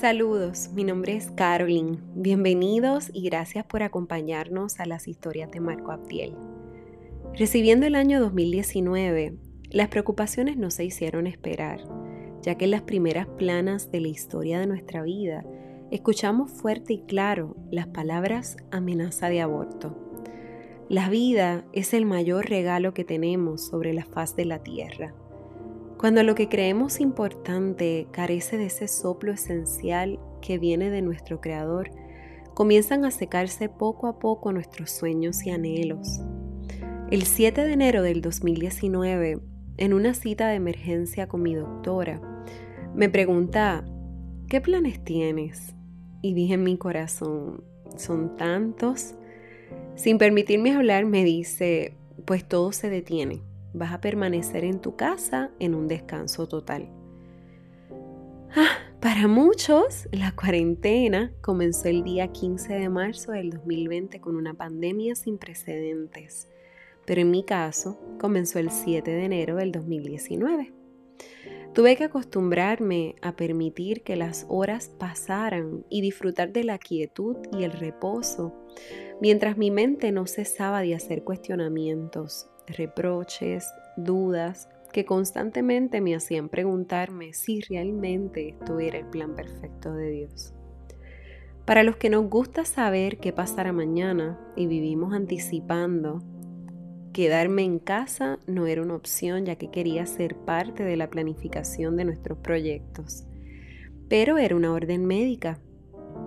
Saludos, mi nombre es Carolyn. Bienvenidos y gracias por acompañarnos a las historias de Marco Abdiel. Recibiendo el año 2019, las preocupaciones no se hicieron esperar, ya que en las primeras planas de la historia de nuestra vida escuchamos fuerte y claro las palabras amenaza de aborto. La vida es el mayor regalo que tenemos sobre la faz de la tierra. Cuando lo que creemos importante carece de ese soplo esencial que viene de nuestro Creador, comienzan a secarse poco a poco nuestros sueños y anhelos. El 7 de enero del 2019, en una cita de emergencia con mi doctora, me pregunta, ¿qué planes tienes? Y dije en mi corazón, son tantos. Sin permitirme hablar, me dice, pues todo se detiene vas a permanecer en tu casa en un descanso total. Ah, para muchos, la cuarentena comenzó el día 15 de marzo del 2020 con una pandemia sin precedentes, pero en mi caso comenzó el 7 de enero del 2019. Tuve que acostumbrarme a permitir que las horas pasaran y disfrutar de la quietud y el reposo, mientras mi mente no cesaba de hacer cuestionamientos reproches, dudas que constantemente me hacían preguntarme si realmente esto era el plan perfecto de Dios. Para los que nos gusta saber qué pasará mañana y vivimos anticipando, quedarme en casa no era una opción ya que quería ser parte de la planificación de nuestros proyectos. Pero era una orden médica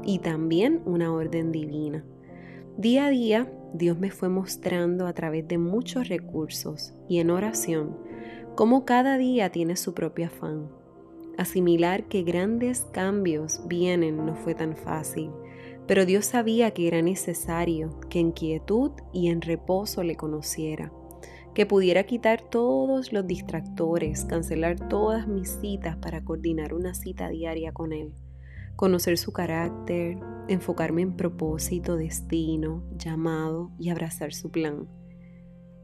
y también una orden divina. Día a día Dios me fue mostrando a través de muchos recursos y en oración cómo cada día tiene su propio afán. Asimilar que grandes cambios vienen no fue tan fácil, pero Dios sabía que era necesario que en quietud y en reposo le conociera, que pudiera quitar todos los distractores, cancelar todas mis citas para coordinar una cita diaria con Él conocer su carácter, enfocarme en propósito, destino, llamado y abrazar su plan.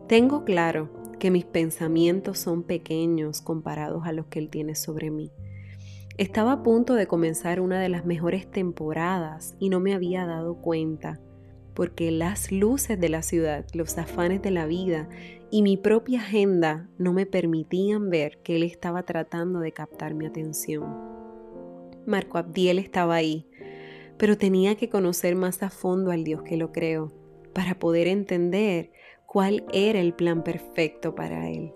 Tengo claro que mis pensamientos son pequeños comparados a los que Él tiene sobre mí. Estaba a punto de comenzar una de las mejores temporadas y no me había dado cuenta, porque las luces de la ciudad, los afanes de la vida y mi propia agenda no me permitían ver que Él estaba tratando de captar mi atención. Marco Abdiel estaba ahí, pero tenía que conocer más a fondo al Dios que lo creó para poder entender cuál era el plan perfecto para él.